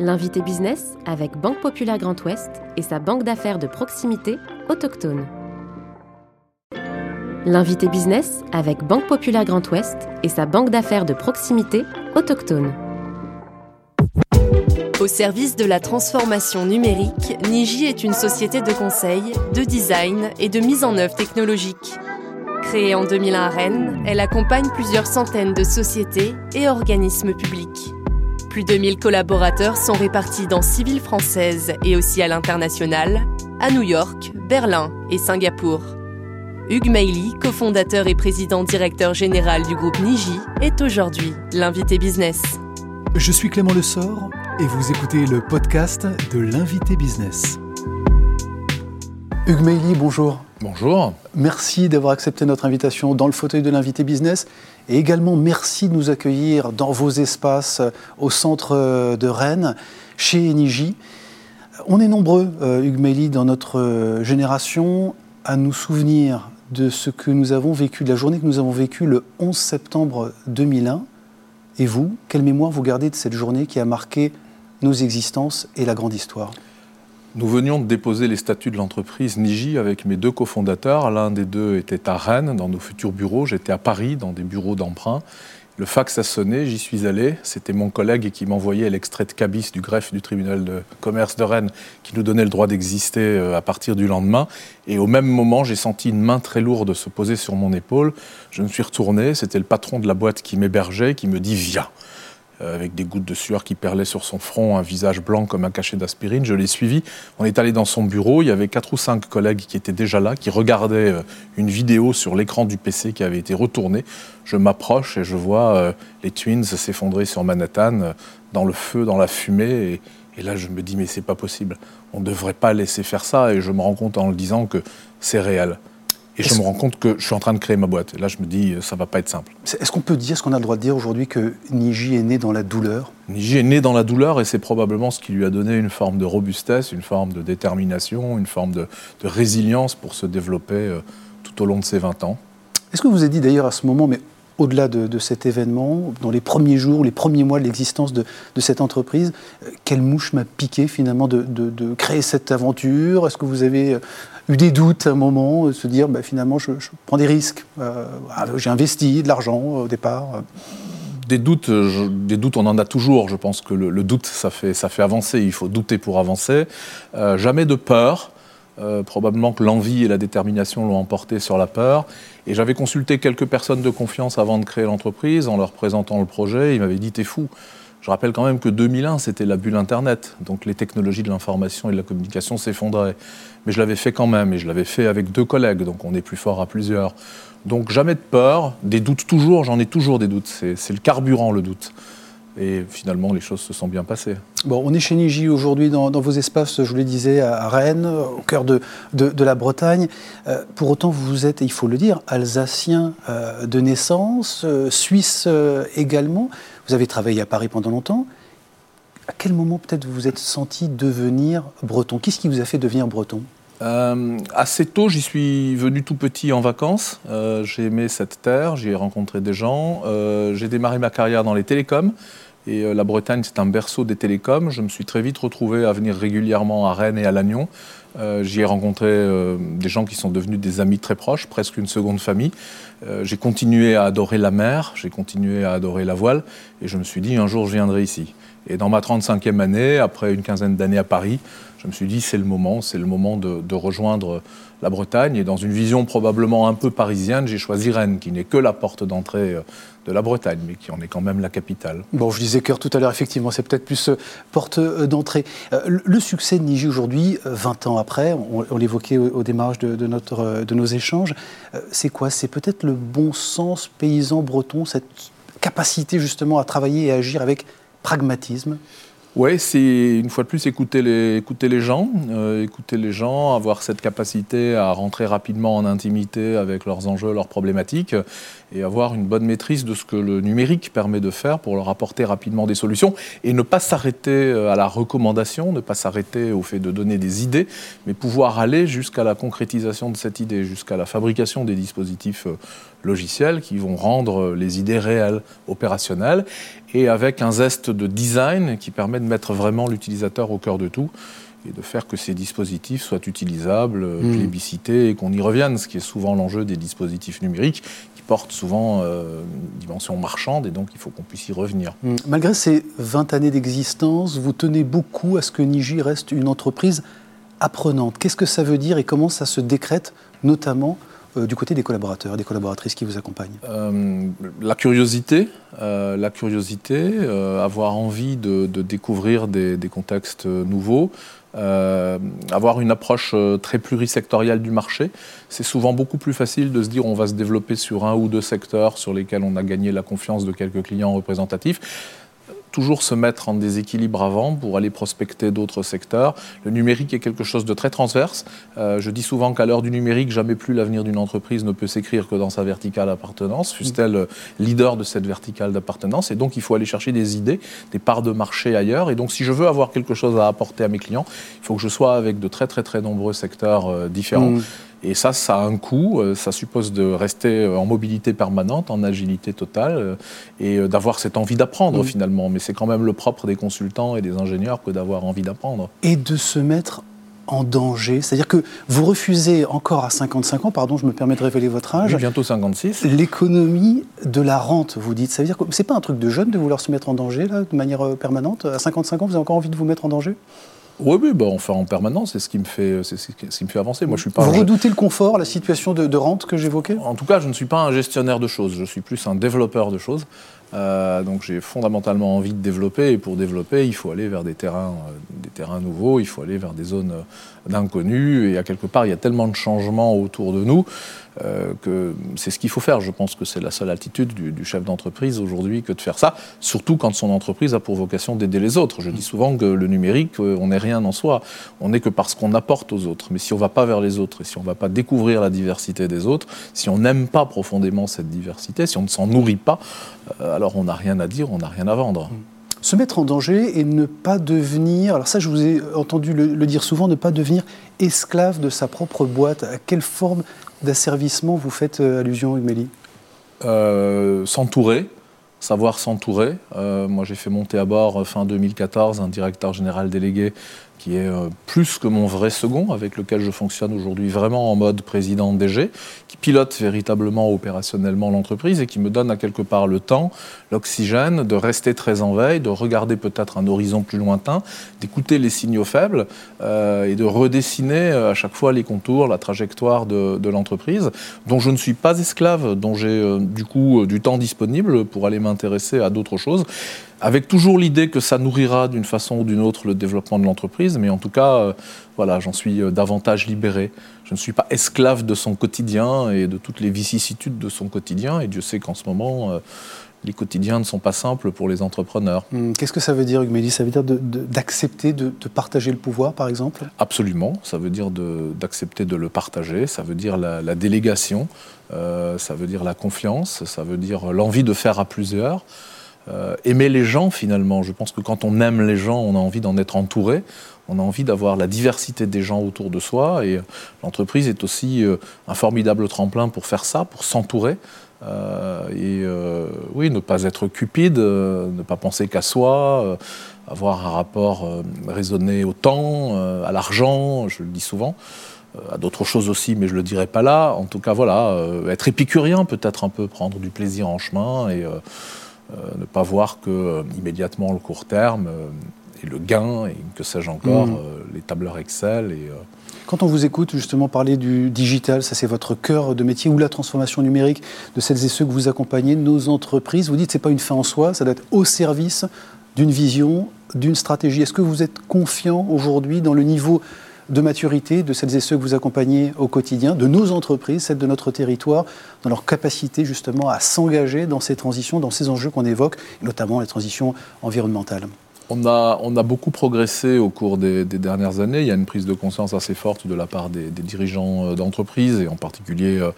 L'invité business avec Banque Populaire Grand Ouest et sa banque d'affaires de proximité autochtone. L'invité business avec Banque Populaire Grand Ouest et sa banque d'affaires de proximité autochtone. Au service de la transformation numérique, Niji est une société de conseil, de design et de mise en œuvre technologique. Créée en 2001 à Rennes, elle accompagne plusieurs centaines de sociétés et organismes publics. Plus de 1000 collaborateurs sont répartis dans six villes françaises et aussi à l'international, à New York, Berlin et Singapour. Hugues Mailly, cofondateur et président directeur général du groupe Niji, est aujourd'hui l'invité business. Je suis Clément Lessort et vous écoutez le podcast de l'invité business. Hugues Mailly, bonjour. Bonjour. Merci d'avoir accepté notre invitation dans le fauteuil de l'invité business. Et également, merci de nous accueillir dans vos espaces au centre de Rennes, chez Eniji. On est nombreux, euh, Hugues dans notre euh, génération, à nous souvenir de ce que nous avons vécu, de la journée que nous avons vécue le 11 septembre 2001. Et vous, quelle mémoire vous gardez de cette journée qui a marqué nos existences et la grande histoire? Nous venions de déposer les statuts de l'entreprise Niji avec mes deux cofondateurs. L'un des deux était à Rennes, dans nos futurs bureaux. J'étais à Paris, dans des bureaux d'emprunt. Le fax a sonné, j'y suis allé. C'était mon collègue qui m'envoyait l'extrait de cabis du greffe du tribunal de commerce de Rennes qui nous donnait le droit d'exister euh, à partir du lendemain. Et au même moment, j'ai senti une main très lourde se poser sur mon épaule. Je me suis retourné, c'était le patron de la boîte qui m'hébergeait, qui me dit Viens. Euh, avec des gouttes de sueur qui perlaient sur son front, un visage blanc comme un cachet d'aspirine. Je l'ai suivi. On est allé dans son bureau. Il y avait quatre ou cinq collègues qui étaient déjà là, qui regardaient euh, une vidéo sur l'écran du PC qui avait été retournée. Je m'approche et je vois euh, les Twins s'effondrer sur Manhattan, dans le feu, dans la fumée. Et, et là, je me dis, mais c'est pas possible. On ne devrait pas laisser faire ça. Et je me rends compte en le disant que c'est réel. Et je me rends compte que je suis en train de créer ma boîte. Et là, je me dis, ça va pas être simple. Est-ce qu'on peut dire, ce qu'on a le droit de dire aujourd'hui, que Niji est né dans la douleur? Niji est né dans la douleur et c'est probablement ce qui lui a donné une forme de robustesse, une forme de détermination, une forme de, résilience pour se développer euh, tout au long de ses 20 ans. Est-ce que vous avez dit d'ailleurs à ce moment, mais au-delà de, cet événement, dans les premiers jours, les premiers mois de l'existence de, cette entreprise, euh, quelle mouche m'a piqué finalement de, de, créer cette aventure? Est-ce que vous avez euh, eu des doutes à un moment, se dire bah, finalement je, prends des risques. Euh, ah, j'ai investi de l'argent au départ. Des doutes, des doutes, on en a toujours. Je pense que le, doute, ça fait, ça fait avancer. Il faut douter pour avancer. Euh, jamais de peur. Euh, probablement que l'envie et la détermination l'ont emporté sur la peur. Et j'avais consulté quelques personnes de confiance avant de créer l'entreprise en leur présentant le projet. Ils m'avaient dit T'es fou. Je rappelle quand même que 2001, c'était la bulle Internet, donc les technologies de l'information et de la communication s'effondraient. Mais je l'avais fait quand même, et je l'avais fait avec deux collègues, donc on est plus fort à plusieurs. Donc jamais de peur, des doutes toujours, j'en ai toujours des doutes, c'est le carburant le doute. Et finalement, les choses se sont bien passées. Bon, on est chez Niji aujourd'hui dans, vos espaces, je vous le disais, à Rennes, au cœur de, la Bretagne. Euh, pour autant, vous êtes, il faut le dire, alsacien euh, de naissance, euh, suisse également. Vous avez travaillé à Paris pendant longtemps. À quel moment peut-être vous vous êtes senti devenir breton? Qu'est-ce qui vous a fait devenir breton? Assez tôt, j'y suis venu tout petit en vacances. j'ai aimé cette terre, j'y ai rencontré des gens. j'ai démarré ma carrière dans les télécoms. Et euh, la Bretagne, c'est un berceau des télécoms. Je me suis très vite retrouvé à venir régulièrement à Rennes et à Lannion. Euh, j'y ai rencontré euh, des gens qui sont devenus des amis très proches, presque une seconde famille. j'ai continué à adorer la mer, j'ai continué à adorer la voile, et je me suis dit un jour je viendrai ici. Et dans ma 35e année, après une quinzaine d'années à Paris, je me suis dit c'est le moment, c'est le moment de, rejoindre la Bretagne. Et dans une vision probablement un peu parisienne, j'ai choisi Rennes, qui n'est que la porte d'entrée euh, de la Bretagne, mais qui en est quand même la capitale. Bon, je disais cœur tout à l'heure, effectivement, c'est peut-être plus euh, porte euh, d'entrée. le succès de Niji aujourd'hui, 20 ans on, l'évoquait au, démarrage de, notre, de nos échanges, c'est quoi? C'est peut-être le bon sens paysan breton, cette capacité justement à travailler et à agir avec pragmatisme? Oui, c'est une fois de plus écouter les, écouter les gens, euh, écouter les gens, avoir cette capacité à rentrer rapidement en intimité avec leurs enjeux, leurs problématiques, et avoir une bonne maîtrise de ce que le numérique permet de faire pour leur apporter rapidement des solutions, et ne pas s'arrêter euh, à la recommandation, ne pas s'arrêter au fait de donner des idées, mais pouvoir aller jusqu'à la concrétisation de cette idée, jusqu'à la fabrication des dispositifs euh, logiciels qui vont rendre les idées réelles, opérationnelles, et avec un zeste de design qui permet de mettre vraiment l'utilisateur au cœur de tout et de faire que ces dispositifs soient utilisables, mmh. plébiscités et qu'on y revienne, ce qui est souvent l'enjeu des dispositifs numériques qui portent souvent euh, une dimension marchande et donc il faut qu'on puisse y revenir. Hmm. Malgré ces 20 années d'existence, vous tenez beaucoup à ce que Niji reste une entreprise apprenante. Qu'est-ce que ça veut dire et comment ça se décrète, notamment euh, du côté des collaborateurs, des collaboratrices qui vous accompagnent? Euh, La curiosité, euh, la curiosité, avoir envie de, découvrir des, contextes nouveaux, avoir une approche très plurisectorielle du marché. C'est souvent beaucoup plus facile de se dire on va se développer sur un ou deux secteurs sur lesquels on a gagné la confiance de quelques clients représentatifs toujours se mettre en déséquilibre avant pour aller prospecter d'autres secteurs. Le numérique est quelque chose de très transverse. Euh, je dis souvent qu'à l'heure du numérique, jamais plus l'avenir d'une entreprise ne peut s'écrire que dans sa verticale d'appartenance, fût-elle leader de cette verticale d'appartenance. Et donc, il faut aller chercher des idées, des parts de marché ailleurs. Et donc, si je veux avoir quelque chose à apporter à mes clients, il faut que je sois avec de très, très, très nombreux secteurs euh, différents. Mmh. Et ça, ça a un coût. Euh, ça suppose de rester euh, en mobilité permanente, en agilité totale, euh, et d'avoir cette envie d'apprendre finalement. Mais c'est quand même le propre des consultants et des ingénieurs que d'avoir envie d'apprendre. Et de se mettre en danger C'est-à-dire que vous refusez encore à 55 ans, pardon, je me permets de révéler votre âge. bientôt 56. L'économie de la rente, vous dites. Ça veut dire que c'est pas un truc de jeune de vouloir se mettre en danger là, de manière permanente? À 55 ans, vous avez encore envie de vous mettre en danger? Oui, oui bah, on fait en permanence, c'est ce qui me fait, c'est ce qui me fait avancer. Moi, je suis pas. Vous redoutez le confort, la situation de, rente que j'évoquais? En tout cas, je ne suis pas un gestionnaire de choses. Je suis plus un développeur de choses. Euh, donc, j'ai fondamentalement envie de développer, et pour développer, il faut aller vers des terrains, euh, des terrains nouveaux. Il faut aller vers des zones d'inconnu. Et à quelque part, il y a tellement de changements autour de nous euh, que c'est ce qu'il faut faire. Je pense que c'est la seule attitude du, chef d'entreprise aujourd'hui que de faire ça, surtout quand son entreprise a pour vocation d'aider les autres. Je dis souvent que le numérique, euh, on n'est rien en soi. On n'est que parce qu'on apporte aux autres. Mais si on ne va pas vers les autres et si on ne va pas découvrir la diversité des autres, si on n'aime pas profondément cette diversité, si on ne s'en nourrit pas, euh, alors on n'a rien à dire, on n'a rien à vendre. Mmh se mettre en danger et ne pas devenir, alors ça je vous ai entendu le, dire souvent, ne pas devenir esclave de sa propre boîte. À quelle forme d'asservissement vous faites euh, allusion, Humélie? Euh, S'entourer, savoir s'entourer. Euh, moi j'ai fait monter à bord fin 2014 un directeur général délégué qui est euh, plus que mon vrai second, avec lequel je fonctionne aujourd'hui vraiment en mode président DG, qui pilote véritablement opérationnellement l'entreprise et qui me donne à quelque part le temps, l'oxygène de rester très en veille, de regarder peut-être un horizon plus lointain, d'écouter les signaux faibles euh, et de redessiner euh, à chaque fois les contours, la trajectoire de l'entreprise, dont je ne suis pas esclave, dont j'ai du coup du temps disponible pour aller m'intéresser à d'autres choses avec toujours l'idée que ça nourrira d'une façon ou d'une autre le développement de l'entreprise, mais en tout cas, euh, voilà, j'en suis euh, davantage libéré. Je ne suis pas esclave de son quotidien et de toutes les vicissitudes de son quotidien, et Dieu sait qu'en ce moment, euh, les quotidiens ne sont pas simples pour les entrepreneurs. Hum, qu'est-ce que ça veut dire, Hugues Ça veut dire d'accepter de, partager le pouvoir, par exemple? Absolument. Ça veut dire d'accepter de, le partager. Ça veut dire la, délégation. ça veut dire la confiance. Ça veut dire l'envie de faire à plusieurs. Euh, aimer les gens finalement. Je pense que quand on aime les gens, on a envie d'en être entouré, on a envie d'avoir la diversité des gens autour de soi et l'entreprise est aussi euh, un formidable tremplin pour faire ça, pour s'entourer. Euh, et oui, ne pas être cupide, ne pas penser qu'à soi, avoir un rapport raisonné au temps, à l'argent, je le dis souvent à d'autres choses aussi, mais je ne le dirai pas là. En tout cas, voilà, être épicurien, peut-être un peu prendre du plaisir en chemin et euh, ne pas voir que euh, immédiatement le court terme euh, et le gain et que sais-je encore, mm. les tableurs Excel et quand on vous écoute justement parler du digital, ça c'est votre cœur de métier, ou la transformation numérique de celles et ceux que vous accompagnez, nos entreprises, vous dites que ce n'est pas une fin en soi, ça doit être au service d'une vision, d'une stratégie. Est-ce que vous êtes confiant aujourd'hui dans le niveau de maturité de celles et ceux que vous accompagnez au quotidien, de nos entreprises, celles de notre territoire, dans leur capacité justement à s'engager dans ces transitions, dans ces enjeux qu'on évoque, notamment les transitions environnementales on a, on a, beaucoup progressé au cours des, dernières années. Il y a une prise de conscience assez forte de la part des, dirigeants euh, d'entreprises, et en particulier euh,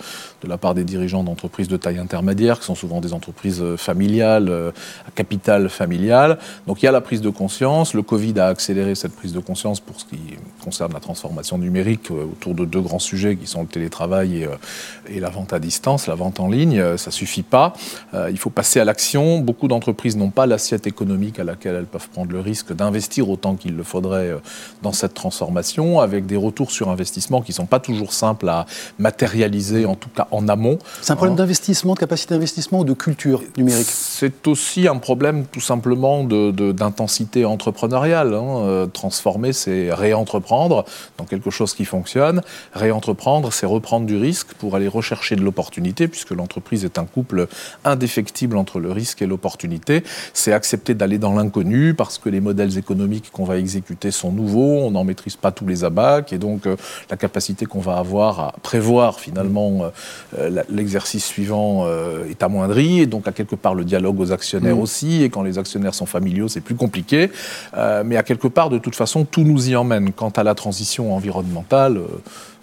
de la part des dirigeants d'entreprises de taille intermédiaire, qui sont souvent des entreprises euh, familiales, à capital familial. Donc il y a la prise de conscience. Le Covid a accéléré cette prise de conscience pour ce qui concerne la transformation numérique autour de deux grands sujets qui sont le télétravail et, et la vente à distance, la vente en ligne. Ça suffit pas. il faut passer à l'action. Beaucoup d'entreprises n'ont pas l'assiette économique à laquelle elles peuvent prendre le risque d'investir autant qu'il le faudrait dans cette transformation, avec des retours sur investissement qui ne sont pas toujours simples à matérialiser, en tout cas en amont. C'est un problème hein. d'investissement, de capacité d'investissement ou de culture numérique? C'est aussi un problème tout simplement d'intensité de, entrepreneuriale. Hein. Euh, transformer, c'est réentreprendre dans quelque chose qui fonctionne. Réentreprendre, c'est reprendre du risque pour aller rechercher de l'opportunité, puisque l'entreprise est un couple indéfectible entre le risque et l'opportunité. C'est accepter d'aller dans l'inconnu parce que les modèles économiques qu'on va exécuter sont nouveaux, on n'en maîtrise pas tous les abacs, et donc euh, la capacité qu'on va avoir à prévoir finalement euh, euh, l'exercice suivant est amoindrie, et donc à quelque part le dialogue aux actionnaires mm. aussi, et quand les actionnaires sont familiaux, c'est plus compliqué, mais à quelque part, de toute façon, tout nous y emmène. Quant à la transition environnementale,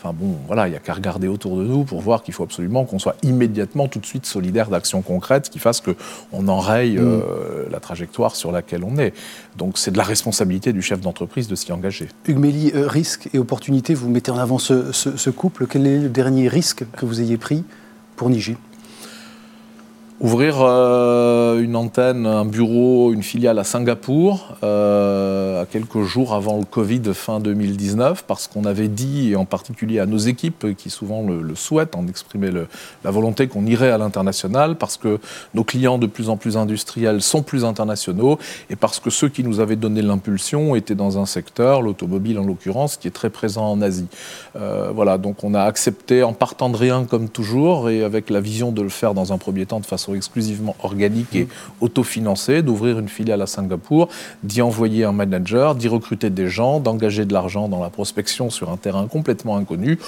Enfin bon, voilà, il n'y a qu'à regarder autour de nous pour voir qu'il faut absolument qu'on soit immédiatement, tout de suite solidaire d'actions concrètes qui fassent qu'on enraye mm. euh, la trajectoire sur laquelle on est. Donc c'est de la responsabilité du chef d'entreprise de s'y engager. Hugues Méli, euh, risque et opportunité, vous mettez en avant ce, ce, couple. Quel est le dernier risque que vous ayez pris pour Niji Ouvrir euh, une antenne, un bureau, une filiale à Singapour, euh, à quelques jours avant le Covid fin 2019, parce qu'on avait dit, et en particulier à nos équipes qui souvent le, souhaitent, en exprimer la volonté qu'on irait à l'international, parce que nos clients de plus en plus industriels sont plus internationaux, et parce que ceux qui nous avaient donné l'impulsion étaient dans un secteur, l'automobile en l'occurrence, qui est très présent en Asie. Euh, voilà, donc on a accepté en partant de rien comme toujours, et avec la vision de le faire dans un premier temps de façon exclusivement organique et autofinancée, d'ouvrir une filiale à Singapour, d'y envoyer un manager, d'y recruter des gens, d'engager de l'argent dans la prospection sur un terrain complètement inconnu.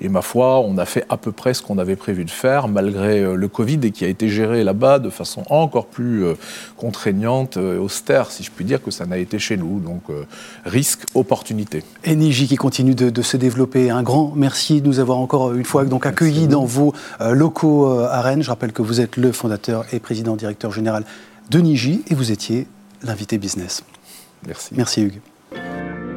Et ma foi, on a fait à peu près ce qu'on avait prévu de faire, malgré euh, le Covid, et qui a été géré là-bas de façon encore plus euh, contraignante, euh, austère, si je puis dire, que ça n'a été chez nous. Donc, risque, opportunité. Et Niji qui continue de, se développer. Un grand merci de nous avoir encore une fois donc, accueillis dans vos locaux à Rennes. Je rappelle que vous êtes le fondateur et président directeur général de Niji, et vous étiez l'invité business. Merci. Merci Hugues.